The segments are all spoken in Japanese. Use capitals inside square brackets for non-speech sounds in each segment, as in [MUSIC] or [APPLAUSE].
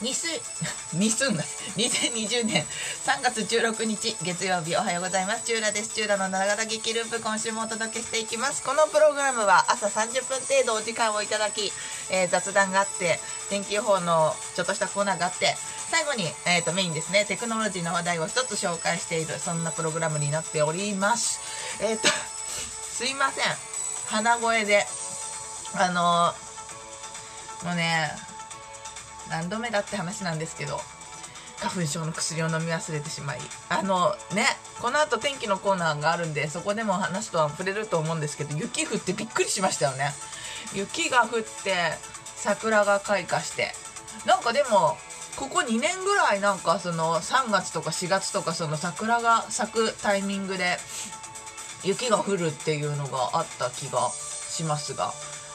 にす、[LAUGHS] にすんな。2020年3月16日月曜日おはようございます。チューラです。チューラのながら劇ループ今週もお届けしていきます。このプログラムは朝30分程度お時間をいただき、えー雑談があって、天気予報のちょっとしたコーナーがあって、最後に、えー、とメインですね、テクノロジーの話題を一つ紹介している、そんなプログラムになっております。えっ、と、すいません。鼻声で、あのもうね、何度目だって話なんですけど花粉症の薬を飲み忘れてしまいあのねこの後天気のコーナーがあるんでそこでも話とは触れると思うんですけど雪降ってびっくりしましたよね。雪が降って桜が開花してなんかでもここ2年ぐらいなんかその3月とか4月とかその桜が咲くタイミングで雪が降るっていうのがあった気がしますが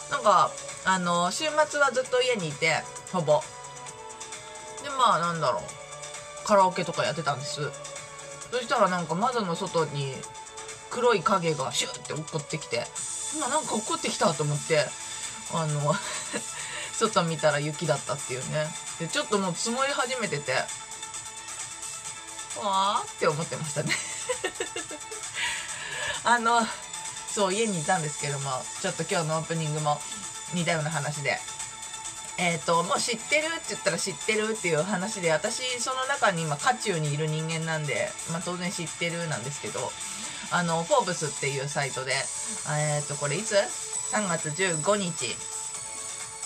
なんかあの週末はずっと家にいてほぼ。でまあなんだろう。カラオケとかやってたんです。そしたらなんか窓の外に黒い影がシュッて落っこってきて今なんか落っこってきたと思ってあの [LAUGHS] 外見たら雪だったっていうね。でちょっともう積もり始めててわーって思ってましたね。[LAUGHS] あのそう家にいたんですけどもちょっと今日のオープニングも似たような話で。えー、ともう知ってるって言ったら知ってるっていう話で私その中に今渦中にいる人間なんで、まあ、当然知ってるなんですけどあのフォーブスっていうサイトでえっ、とこれいつ ?3 月15日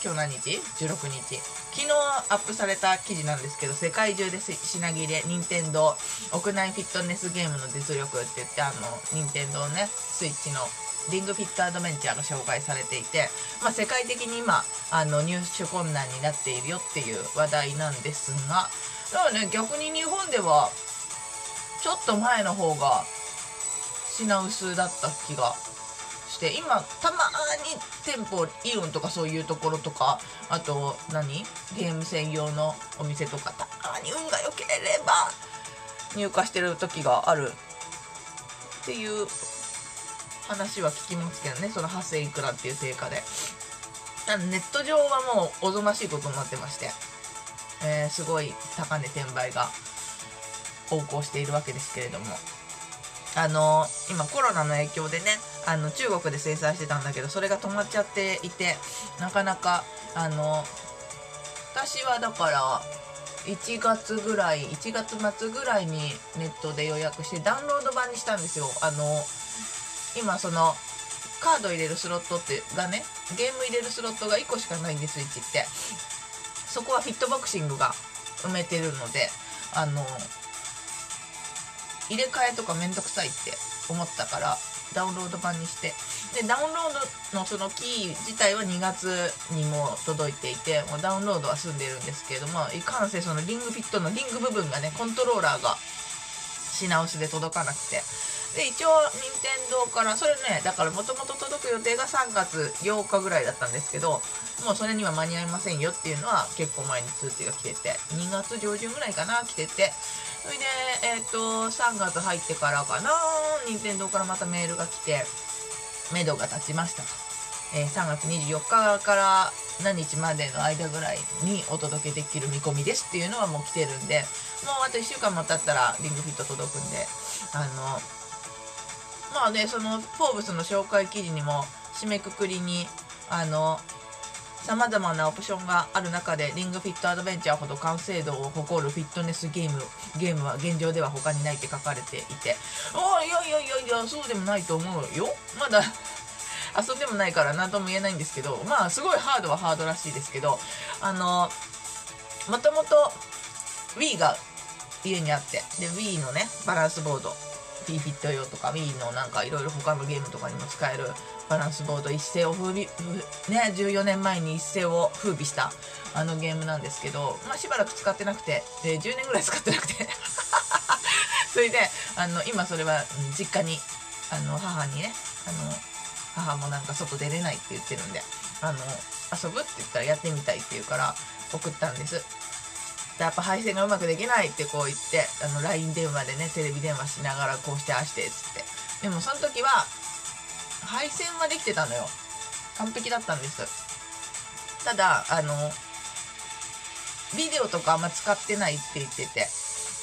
今日何日 ?16 日昨日アップされた記事なんですけど世界中で品切れ任天堂屋内フィットネスゲームの実力って言ってあの任天堂ねスイッチのリングフィットアドベンチャーが紹介されていて、まあ、世界的に今あの入手困難になっているよっていう話題なんですがだからね逆に日本ではちょっと前の方が品薄だった気がして今たまに店舗イオンとかそういうところとかあと何？ゲーム専用のお店とかたまに運が良ければ入荷してる時があるっていう話は聞きますけどねその8000いくらっていう定価で。ネット上はもうおぞましいことになってまして、えーすごい高値転売が横行しているわけですけれども。あの今コロナの影響でねあの中国で生産してたんだけどそれが止まっちゃっていてなかなかあの私はだから1月ぐらい1月末ぐらいにネットで予約してダウンロード版にしたんですよ。あの今そのカード入れるスロットってがねゲーム入れるスロットが1個しかないんですスイッチって。そこはフィットボクシングが埋めてるのであの入れ替えとかめんどくさいって思ったからダウンロード版にして。でダウンロードのそのキー自体は2月にも届いていてもうダウンロードは済んでるんですけれどもいかんせそのリングフィットのリング部分がねコントローラーが品薄で届かなくて。で一応任天堂からそれねだからもともと届く予定が3月8日ぐらいだったんですけどもうそれには間に合いませんよっていうのは結構前に通知が来てて2月上旬ぐらいかな来てて。それでえっ、と3月入ってからかな任天堂からまたメールが来て目処が立ちました。と、えー3月24日から何日までの間ぐらいにお届けできる見込みですっていうのはもう来てるんでもうあと1週間も経ったらリングフィット届くんであのまあねその「フォーブス」の紹介記事にも締めくくりにあのさまざまなオプションがある中でリングフィットアドベンチャーほど完成度を誇るフィットネスゲームゲームは現状では他にないって書かれていて。あいやいやいやいやそうでもないと思うよ。まだ遊んでもないから何とも言えないんですけど。まあすごいハードはハードらしいですけど。あのもともと Wii が家にあってで Wii のねバランスボード。P フィット用とか Wii のなんかいろいろ他のゲームとかにも使えるバランスボード一世を風靡ね14年前に一世を風靡したあのゲームなんですけど、まあ、しばらく使ってなくてで10年ぐらい使ってなくて。[LAUGHS] それであの今それは実家にあの母にねあの母もなんか外出れないって言ってるんであの遊ぶって言ったらやってみたいって言うから送ったんです。やっぱ配線がうまくできないってこう言ってあの LINE 電話でねテレビ電話しながらこうしてああしてっつって。でもその時は配線はできてたのよ。完璧だったんです。ただあのビデオとかあんま使ってないって言ってて。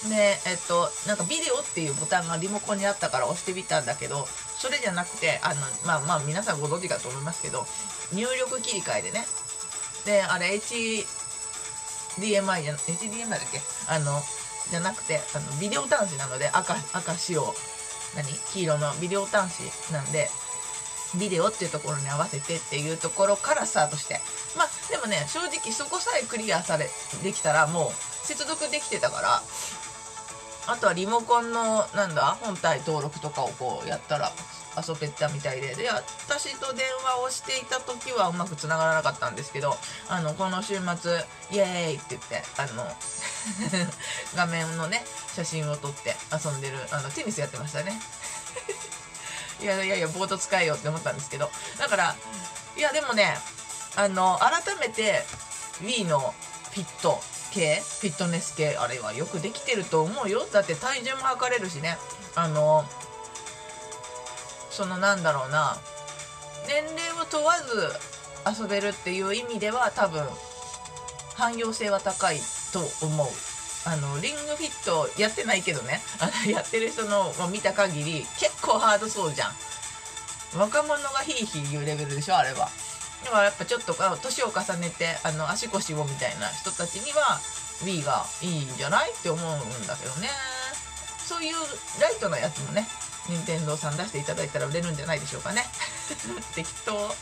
でえっとなんかビデオっていうボタンがリモコンにあったから押してみたんだけどそれじゃなくてあのまあまあ皆さんご存知かと思いますけど入力切り替えでね。であれ H HDMI じゃ HDMI だっけ？あのじゃなくてあのビデオ端子なので赤赤白何？黄色のビデオ端子なんでビデオっていうところに合わせてっていうところからスタートして。まあでもね正直そこさえクリアされできたらもう接続できてたからあとはリモコンのなんだ本体登録とかをこうやったら遊べたみたいでで私と電話をしていた時はうまくつながらなかったんですけどあのこの週末イエーイって言ってあの [LAUGHS] 画面のね写真を撮って遊んでるあのテニスやってましたね。[LAUGHS] いやいやいやボード使えよって思ったんですけど。だからいやでもねあの改めて Wii のフィット系フィットネス系あれはよくできてると思うよ。だって体重も測れるしね。あのそのなんだろうな。年齢を問わず遊べるっていう意味では多分汎用性は高いと思う。あのリングフィットやってないけどね。あ [LAUGHS] のやってる人のを見た限り結構ハードそうじゃん。若者がヒーヒー言うレベルでしょあれは。だからやっぱちょっと年を重ねてあの足腰をみたいな人たちには Wii がいいんじゃない？って思うんだけどね。そういうライトなやつもね任天堂さん出していただいたら売れるんじゃないでしょうかね。[LAUGHS] 適当。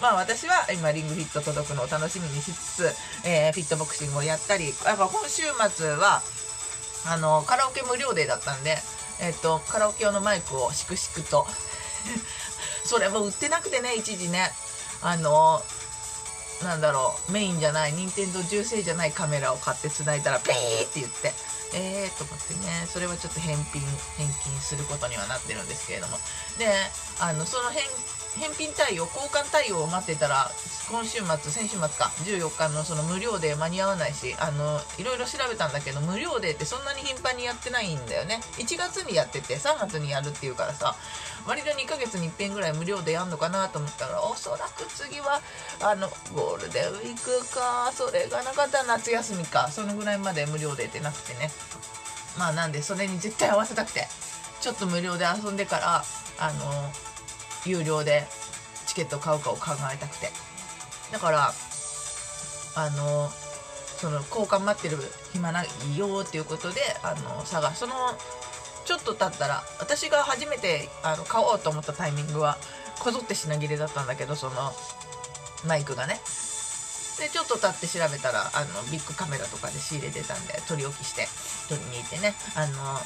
まあ私は今リングフィット届くのを楽しみにしつつ、えー、フィットボクシングをやったりやっぱ今週末はあのカラオケ無料デーだったんでえっ、ー、とカラオケ用のマイクをしくしくと。[LAUGHS] それも売ってなくてね一時ね。あのなんだろうメインじゃない任天堂純正じゃないカメラを買ってつないだらピーって言って。えーと思ってね。それはちょっと返品返金することにはなってるんですけれども。であのその返返品対応交換対応を待ってたら今週末先週末か。14日のその無料で間に合わないしあのいろいろ調べたんだけど無料でってそんなに頻繁にやってないんだよね。1月にやってて3月にやるっていうからさ割と2ヶ月に1遍ぐらい無料でやんのかなと思ったらおそらく次はあのゴールデンウィークかそれがなかったら夏休みかそのぐらいまで無料でってなくてね。まあなんでそれに絶対合わせたくてちょっと無料で遊んでからあの有料でチケット買うかを考えたくて。だからあのその交換待ってる暇ないよっていうことであの探そのちょっと経ったら私が初めてあの買おうと思ったタイミングはこぞって品切れだったんだけどそのマイクがね。でちょっと経って調べたらあのビッグカメラとかで仕入れてたんで取り置きして取りに行ってね。あの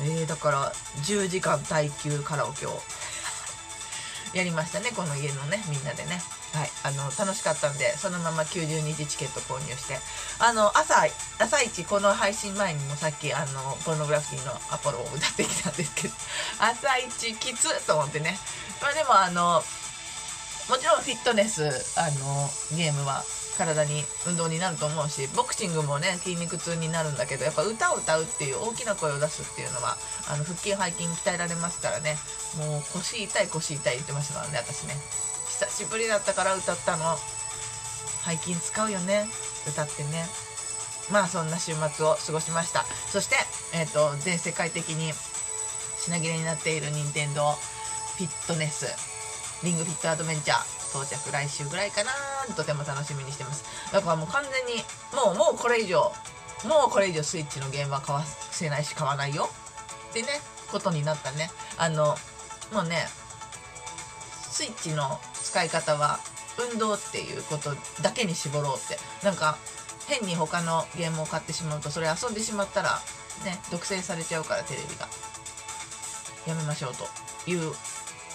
えー、だから10時間耐久カラオケを [LAUGHS] やりましたねこの家のねみんなでね。はいあの楽しかったんでそのまま90日チケット購入して。あの朝朝一この配信前にもさっきあのポルノグラフィティのアポロを歌ってきたんですけど [LAUGHS] 朝一きつと思ってね。まあでもあのもちろんフィットネスあのゲームは体に運動になると思うしボクシングもね筋肉痛になるんだけどやっぱ歌を歌うっていう大きな声を出すっていうのはあの腹筋背筋鍛えられますからね。もう腰痛い腰痛い言ってましたからね私ね。久しぶりだったから歌ったの。背筋使うよね。歌ってね。まあそんな週末を過ごしました。そして、えーと、全世界的に品切れになっている任天堂フィットネスリングフィットアドベンチャー到着来週ぐらいかな。とても楽しみにしてます。だからもう完全にもうもうこれ以上もうこれ以上スイッチのゲームは買わせないし買わないよ。ってねことになったね。あのもうねスイッチの使い方は運動っていうことだけに絞ろうって。なんか変に他のゲームを買ってしまうとそれ遊んでしまったらね独占されちゃうからテレビが。やめましょうという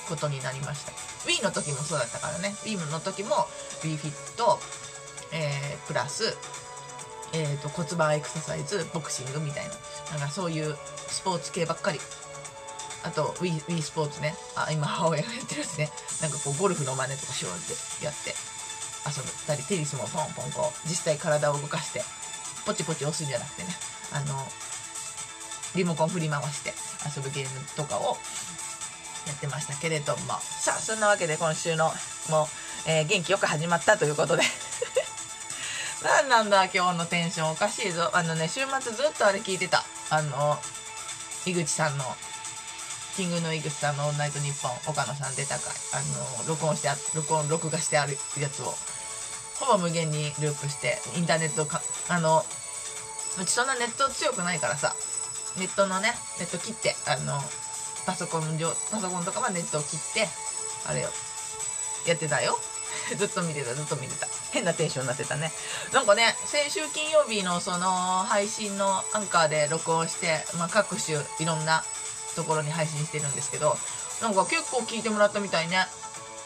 ことになりました。Wii の時もそうだったからね。Wii の時も WeFit、えー、プラス、えーと、骨盤エクササイズボクシングみたいな。なんかそういうスポーツ系ばっかりあと Wii, Wii スポーツね。あ今母親がやってるやつね。なんかこうゴルフの真似とかしようってやって。遊ぶ。たりテニスもポンポンこう実際体を動かしてポチポチ押すんじゃなくてね。あのリモコン振り回して遊ぶゲームとかをやってましたけれども。さあそんなわけで今週のもう、えー、元気よく始まったということで。[LAUGHS] 何なんだ今日のテンションおかしいぞ。あのね週末ずっとあれ聞いてた。あの井口さんのキングの井口さんの「オールナイトニッポン」岡野さん出た回あの録音して録音録画してあるやつをほぼ無限にループしてインターネットかあのうちそんなネット強くないからさネットのねネット切ってあのパソコン上パソコンとかはネットを切ってあれよやってたよ。[LAUGHS] ずっと見てたずっと見てた。変なテンションになってたね。なんかね先週金曜日のその配信のアンカーで録音して、まあ、各種いろんなところに配信してるんですけどなんか結構聞いてもらったみたいね。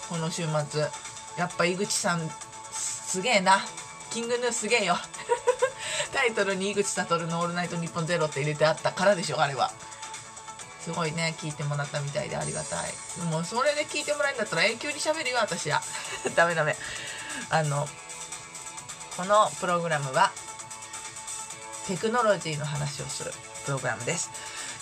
この週末。やっぱ井口さんすげえな。キングヌーすげえよ。[LAUGHS] タイトルに井口悟の「オールナイトニッポンゼロって入れてあったからでしょあれは。すごいね。聞いてもらったみたいでありがたい。もうそれで聞いてもらえるんだったら永久にしゃべるよ私は。[LAUGHS] ダメダメ。あのこのプログラムはテクノロジーの話をするプログラムです。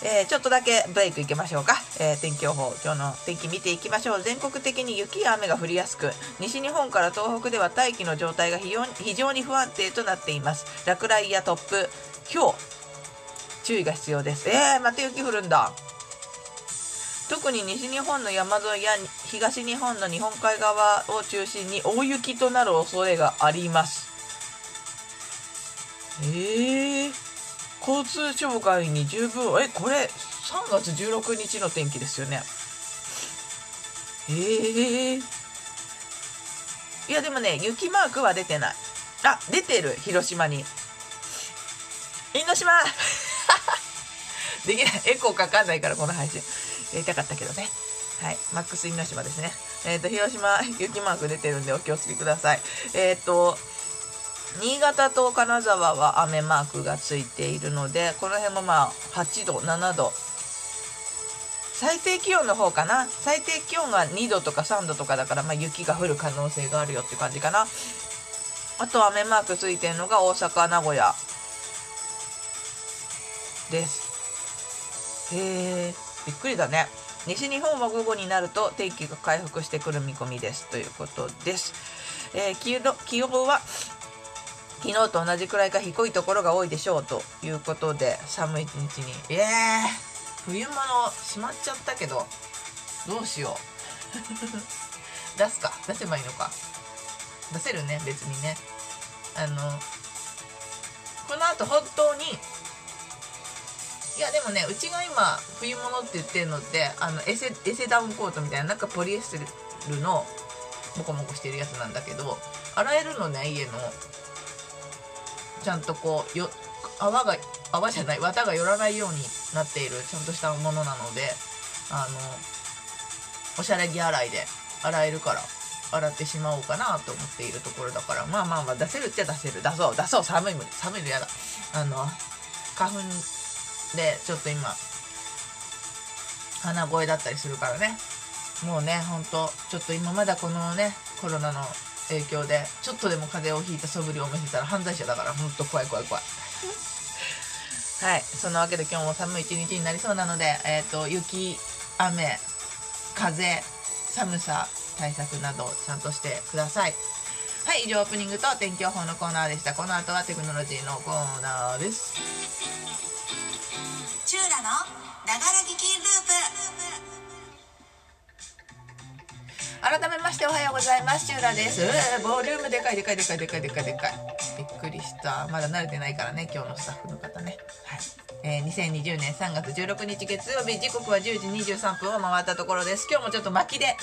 えー、ちょっとだけブレイクいきましょうか、えー、天気予報今日の天気見ていきましょう。全国的に雪や雨が降りやすく西日本から東北では大気の状態が非常に非常に不安定となっています。落雷や突風氷注意が必要です。えー、また雪降るんだ。特に西日本の山沿いや東日本の日本海側を中心に大雪となる恐れがあります。えー、交通障害に十分えこれ3月16日の天気ですよね。ええー、いやでもね雪マークは出てない。あ出てる広島に。因島。[LAUGHS] できない。エコーかかんないからこの配信。やりたかったけどね。はい。マックス因島ですね。えっ、ー、と広島雪マーク出てるんでお気をつけください。えっ、ー、と新潟と金沢は雨マークがついているのでこの辺もまあ8度7度。最低気温の方かな？最低気温が2度とか3度とかだから、まあ、雪が降る可能性があるよって感じかな。あと雨マークついてるのが大阪名古屋。です。へえびっくりだね。西日本は午後になると天気が回復してくる見込みです。ということです、えー、気温は昨日と同じくらいか低いところが多いでしょうということで寒い一日に。えー、冬物しまっちゃったけどどうしよう。[LAUGHS] 出すか。出せばいいのか。出せるね別にね。あのこのあと本当にいやでもねうちが今冬物って言ってるのってあのエセエセダウンコートみたいななんかポリエステルのモコモコしてるやつなんだけど洗えるのね家の。ちゃんとこうよ泡が泡じゃない綿が寄らないようになっているちゃんとしたものなのであのおしゃれ着洗いで洗えるから洗ってしまおうかなと思っているところだからまあまあまあ出せるっちゃ出せる。出そう出そう寒い無理。寒いの嫌だ。あの花粉でちょっと今鼻声だったりするからね。もうねほんとちょっと今まだこのねコロナの影響でちょっとでも風邪をひいた素振りを見せたら犯罪者だからほんと怖い怖い怖い。[LAUGHS] はいそんなわけで今日も寒い一日になりそうなので、えーと、雪雨風寒さ対策などちゃんとしてください。はい以上オープニングと天気予報のコーナーでした。この後はテクノロジーのコーナーです。チューラのながら聞きループ改めましておはようございます。チューラです。ボリュームでかいでかいでかいでかいでかいでかい。びっくりした。まだ慣れてないからね今日のスタッフの方ね。はい。えー、2020年3月16日月曜日時刻は10時23分を回ったところです。今日もちょっと巻きで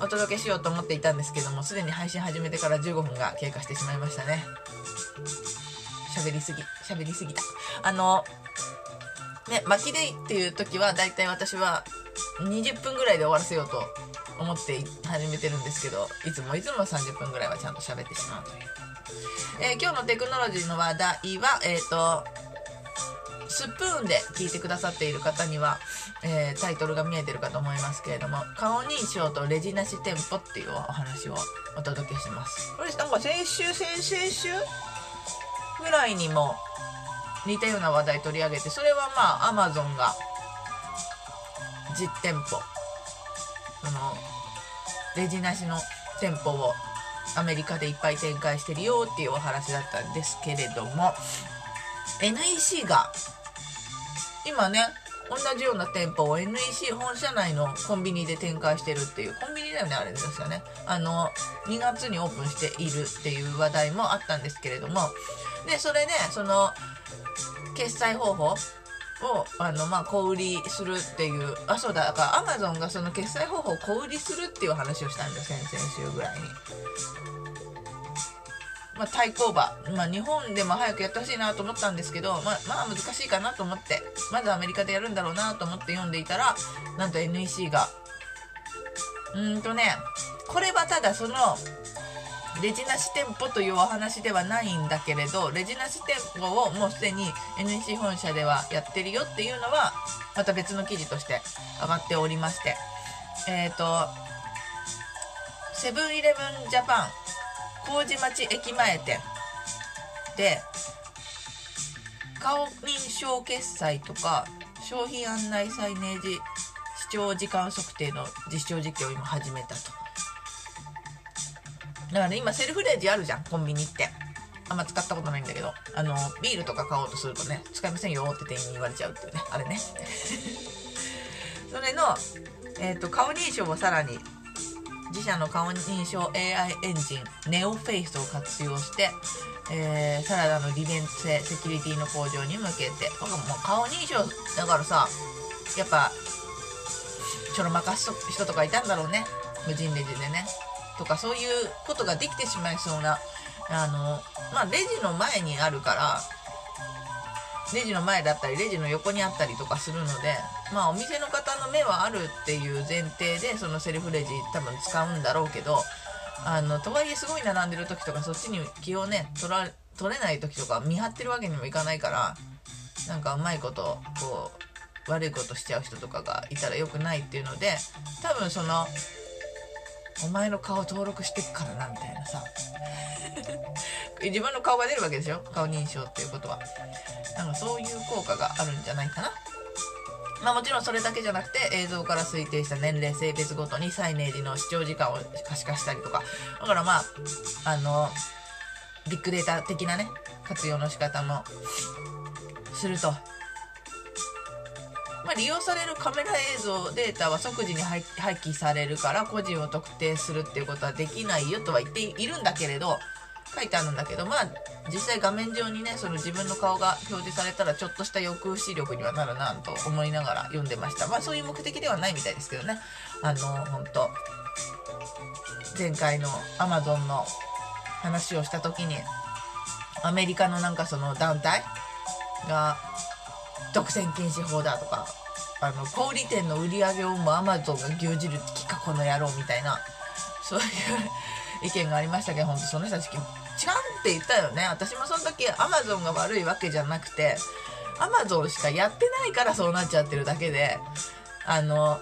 お届けしようと思っていたんですけどもすでに配信始めてから15分が経過してしまいましたね。喋りすぎ喋りすぎた。あのね巻きでっていう時はだいたい私は20分ぐらいで終わらせようと思って始めてるんですけどいつもいつも30分ぐらいはちゃんと喋ってしまうという、えー、今日のテクノロジーの話題はえっ、ー、とスプーンで聞いてくださっている方には、えー、タイトルが見えてるかと思いますけれども顔認証とレジなし店舗っていうお話をお届けします。これなんか先週先々週ぐらいにも似たような話題取り上げてそれはまあアマゾンが実店舗そのレジなしの店舗をアメリカでいっぱい展開してるよっていうお話だったんですけれども NEC が今ね同じような店舗を NEC 本社内のコンビニで展開してるっていうコンビニだよねあれですよね。あの2月にオープンしているっていう話題もあったんですけれどもでそれでその決済方法をあのまあ小売りするっていうあそうだだからアマゾンがその決済方法を小売りするっていう話をしたんです先々週ぐらいに。まあ、対抗馬、まあ、日本でも早くやってほしいなと思ったんですけど、まあ、まあ難しいかなと思って。まずアメリカでやるんだろうなと思って読んでいたらなんと NEC が。うーんとねこれはただそのレジなし店舗というお話ではないんだけれどレジなし店舗をもうすでに NEC 本社ではやってるよっていうのはまた別の記事として上がっておりましてえっ、ー、とセブンイレブンジャパン麹町駅前店で顔認証決済とか商品案内サイネージ視聴時間測定の実証実験を今始めたと。だからね今セルフレジあるじゃんコンビニって。あんま使ったことないんだけど。あのビールとか買おうとするとね使いませんよって店員に言われちゃうっていうねあれね。[LAUGHS] それの、えーと、顔認証をさらに自社の顔認証 AI エンジン NeoFace を活用して、えー、さらなる利便性セキュリティの向上に向けて。僕も顔認証だからさやっぱちょろまかす人とかいたんだろうね。無人レジでね。とかそういうことができてしまいそうなあのまあレジの前にあるからレジの前だったりレジの横にあったりとかするのでまあお店の方の目はあるっていう前提でそのセルフレジ多分使うんだろうけどあのとはいえすごい並んでる時とかそっちに気をね取ら取れない時とか見張ってるわけにもいかないからなんかうまいことこう悪いことしちゃう人とかがいたら良くないっていうので多分そのお前の顔登録してっからなみたいなさ。[LAUGHS] 自分の顔が出るわけでしょ？顔認証っていうことは。なんかそういう効果があるんじゃないかな。まあもちろんそれだけじゃなくて映像から推定した年齢性別ごとにサイネージの視聴時間を可視化したりとか。だからまああのビッグデータ的なね活用の仕方もすると。まあ、利用されるカメラ映像データは即時に廃棄されるから個人を特定するっていうことはできないよとは言っているんだけれど書いてあるんだけどまあ実際画面上にねその自分の顔が表示されたらちょっとした抑止力にはなるなと思いながら読んでました。まあそういう目的ではないみたいですけどね。あの本当前回の Amazon の話をした時にアメリカのなんかその団体が独占禁止法だとかあの小売店の売り上げをも Amazon が牛耳る気かこの野郎みたいなそういう意見がありましたけど本当その人たち違うって言ったよね。私もその時アマゾンが悪いわけじゃなくてアマゾンしかやってないからそうなっちゃってるだけであの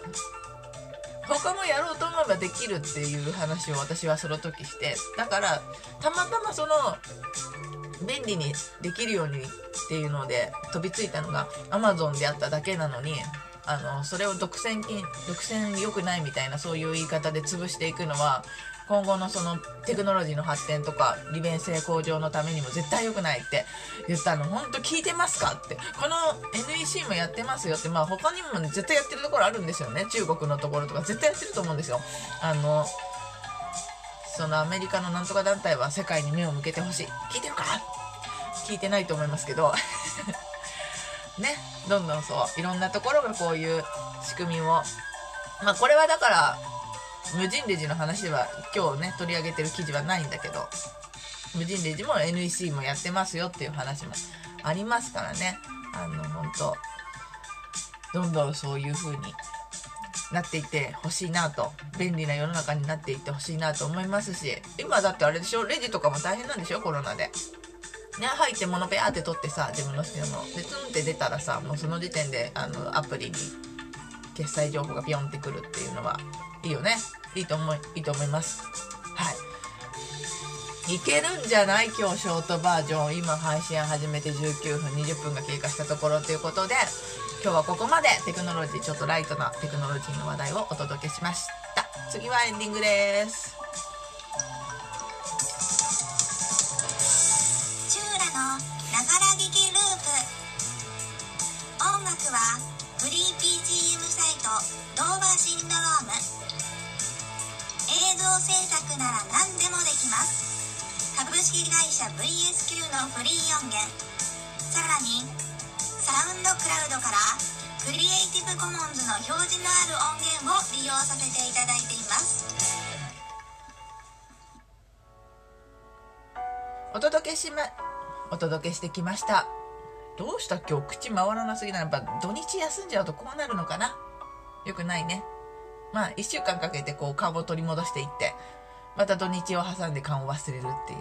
他もやろうと思えばできるっていう話を私はその時してだからたまたまその便利にできるようにっていうので飛びついたのがアマゾンであっただけなのにあのそれを独占金独占良くないみたいなそういう言い方で潰していくのは今後のそのテクノロジーの発展とか利便性向上のためにも絶対良くないって言ったの。本当聞いてますかって。この NEC もやってますよってまあ他にも、絶対やってるところあるんですよね。中国のところとか絶対やってると思うんですよ。あのそのアメリカのなんとか団体は世界に目を向けてほしい。聞いてるか？聞いてないと思いますけど。[LAUGHS] ね。どんどんそういろんなところがこういう仕組みを。まあこれはだから無人レジの話では今日ね取り上げてる記事はないんだけど。無人レジも NEC もやってますよっていう話もありますからね。あの本当。どんどんそういう風になっていてほしいなと便利な世の中になっていってほしいなと思いますし今だってあれでしょ？レジとかも大変なんでしょ？コロナで。ね、入って物ペアって取ってさ自分の好きなものでツンって出たらさもうその時点であのアプリに決済情報がピョンってくるっていうのはいいよね？いいと思いいいと思います。はい。いけるんじゃない？今日ショートバージョン。今配信始めて19分20分が経過したところということで今日はここまで。テクノロジーちょっとライトなテクノロジーの話題をお届けしました。次はエンディングです。チューラのながら聞きループ。音楽はフリー PGM サイトドーバーシンドローム。映像制作なら何でもできます。株式会社 VSQ のフリー音源。さらにサウンドクラウドからクリエイティブコモンズの表示のある音源を利用させていただいています。お届けしまお届けしてきました。どうした？今日口回らなすぎなやっぱ土日休んじゃうとこうなるのかな？よくないね。まあ1週間かけてこう顔を取り戻していってまた土日を挟んで顔を忘れるっていう。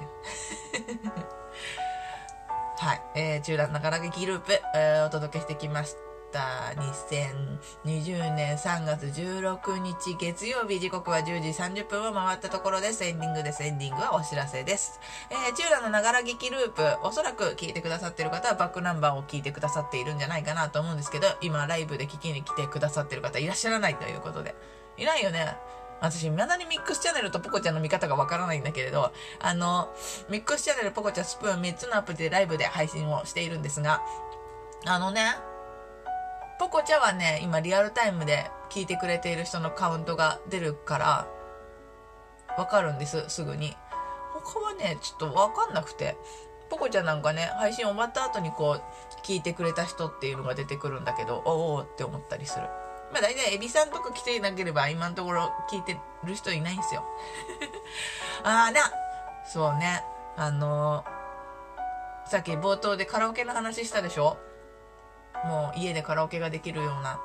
はい、えー、中蘭ながら劇ループ、えーお届けしてきました。2020年3月16日月曜日。時刻は10時30分を回ったところです。エンディングです。エンディングはお知らせです、えー、中蘭のながら劇ループ。おそらく聞いてくださってる方はバックナンバーを聞いてくださっているんじゃないかなと思うんですけど今ライブで聞きに来てくださってる方いらっしゃらないということで。いないよね。私、未だにミックスチャンネルとポコちゃんの見方がわからないんだけれど、あの、ミックスチャンネル、ポコちゃん、スプーン3つのアプリでライブで配信をしているんですが、あのね、ポコちゃんはね、今リアルタイムで聞いてくれている人のカウントが出るから、わかるんです、すぐに。他はね、ちょっとわかんなくて、ポコちゃんなんかね、配信終わった後にこう、聞いてくれた人っていうのが出てくるんだけど、おおって思ったりする。まあ大体エビさんとか来ていなければ今のところ聞いてる人いないんですよ。[LAUGHS] あーな、そうね、あのーさっき冒頭でカラオケの話したでしょ？もう家でカラオケができるような。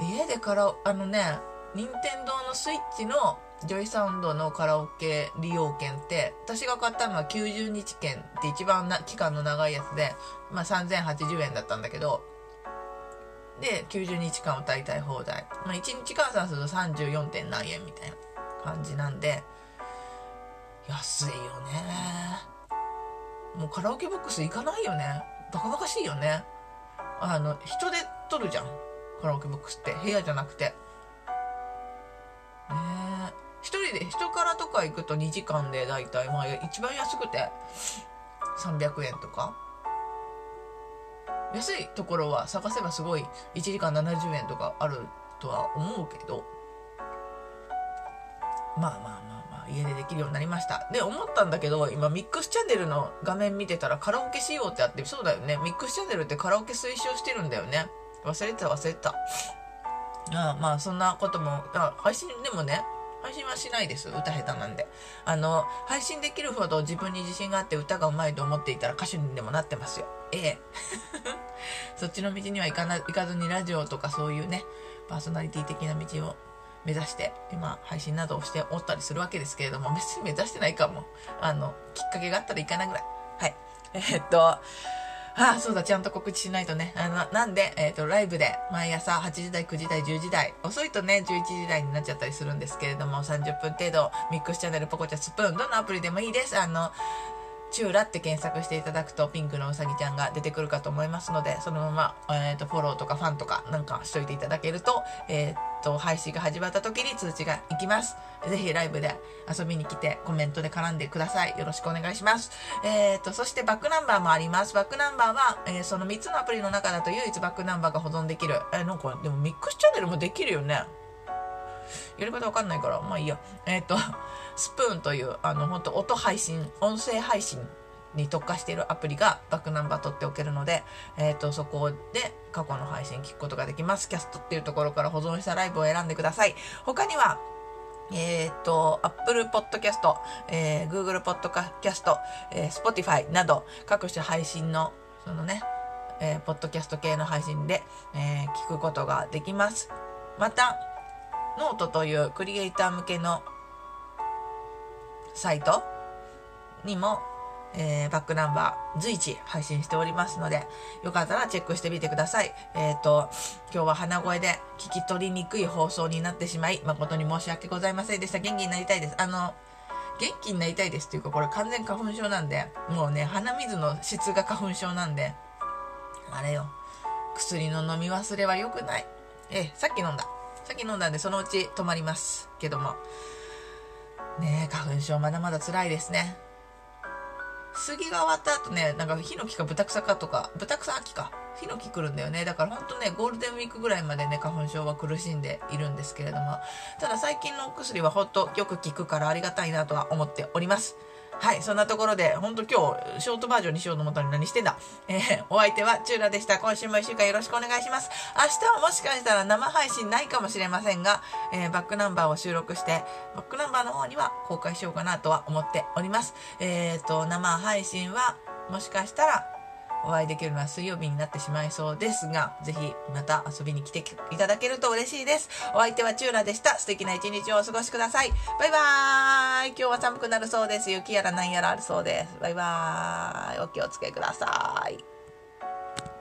家でカラオ、あのね、任天堂のスイッチの JOYSOUND のカラオケ利用券って、私が買ったのは90日券って一番な期間の長いやつで、まあ3080円だったんだけど、で、90日間歌いたい放題。まあ、1日換算すると 34. 点何円みたいな感じなんで、安いよね。もうカラオケボックス行かないよね。バカバカしいよね。あの、人で撮るじゃん。カラオケボックスって。部屋じゃなくて。ねえ。一人で、人からとか行くと2時間でだいたい、まあ一番安くて300円とか。安いところは探せばすごい1時間70円とかあるとは思うけど。まあまあまあまあ家でできるようになりました。で思ったんだけど今ミックスチャンネルの画面見てたらカラオケしようってあってそうだよね。ミックスチャンネルってカラオケ推奨してるんだよね。忘れてた忘れてた。ああまあそんなこともあ配信でもね配信はしないです。歌下手なんで。あの配信できるほど自分に自信があって歌がうまいと思っていたら歌手にでもなってますよ。ええ [LAUGHS] そっちの道には行かな行かずにラジオとかそういうねパーソナリティ的な道を目指して今配信などをしておったりするわけですけれども別に目指してないかもあのきっかけがあったらいかないぐらいはい [LAUGHS] えーっとああ、そうだ、ちゃんと告知しないとね。あの、なんで、えっ、と、ライブで、毎朝8時台、9時台、10時台、遅いとね、11時台になっちゃったりするんですけれども、30分程度、ミックスチャンネル、ポコチャスプーン、どのアプリでもいいです。あの、チューラって検索していただくとピンクのうさぎちゃんが出てくるかと思いますのでそのまま、えー、とフォローとかファンとかなんかしといていただけると,、えー、と配信が始まった時に通知がいきます。ぜひライブで遊びに来てコメントで絡んでください。よろしくお願いします、えー、とそしてバックナンバーもあります。バックナンバーは、えーその3つのアプリの中だと唯一バックナンバーが保存できる。えーなんかでもミックスチャンネルもできるよね。やり方わかんないから、まあいいや。えっ、と、[LAUGHS] スプーンという、あの、本当音配信、音声配信に特化しているアプリがバックナンバー取っておけるので、えっ、と、そこで過去の配信聞くことができます。キャストっていうところから保存したライブを選んでください。他には、えっ、と、Apple Podcast、えー Google Podcast、えー Spotify など各種配信の、そのね、えーポッドキャスト系の配信で、えー聞くことができます。また、ノートというクリエイター向けのサイトにも、えーバックナンバー随時配信しておりますので、よかったらチェックしてみてください。えっ、と、今日は鼻声で聞き取りにくい放送になってしまい、誠に申し訳ございませんでした。元気になりたいです。あの、元気になりたいですっていうか、これ完全花粉症なんで、もうね、鼻水の質が花粉症なんで、あれよ、薬の飲み忘れは良くない。ええ、さっき飲んだ。さっき飲んだんで、そのうち止まります。けども。ねえ、花粉症まだまだ辛いですね。杉が終わった後ね、なんかヒノキかブタクサかとか、ブタクサ秋か。ヒノキ来るんだよねだから本当ねゴールデンウィークぐらいまでね花粉症は苦しんでいるんですけれどもただ最近のお薬はほんとよく効くからありがたいなとは思っておりますはい、そんなところで、ほんと今日、ショートバージョンにしようと思ったのに何してんだ。えー、お相手はチューラでした。今週も一週間よろしくお願いします。明日はもしかしたら生配信ないかもしれませんが、えー、バックナンバーを収録して、バックナンバーの方には公開しようかなとは思っております。えっ、ー、と、生配信は、もしかしたらお会いできるのは水曜日になってしまいそうですが、ぜひまた遊びに来ていただけると嬉しいです。お相手はチューラでした。素敵な一日をお過ごしください。バイバーイ今日は寒くなるそうです。雪やら何やらあるそうです。バイバーイお気をつけください。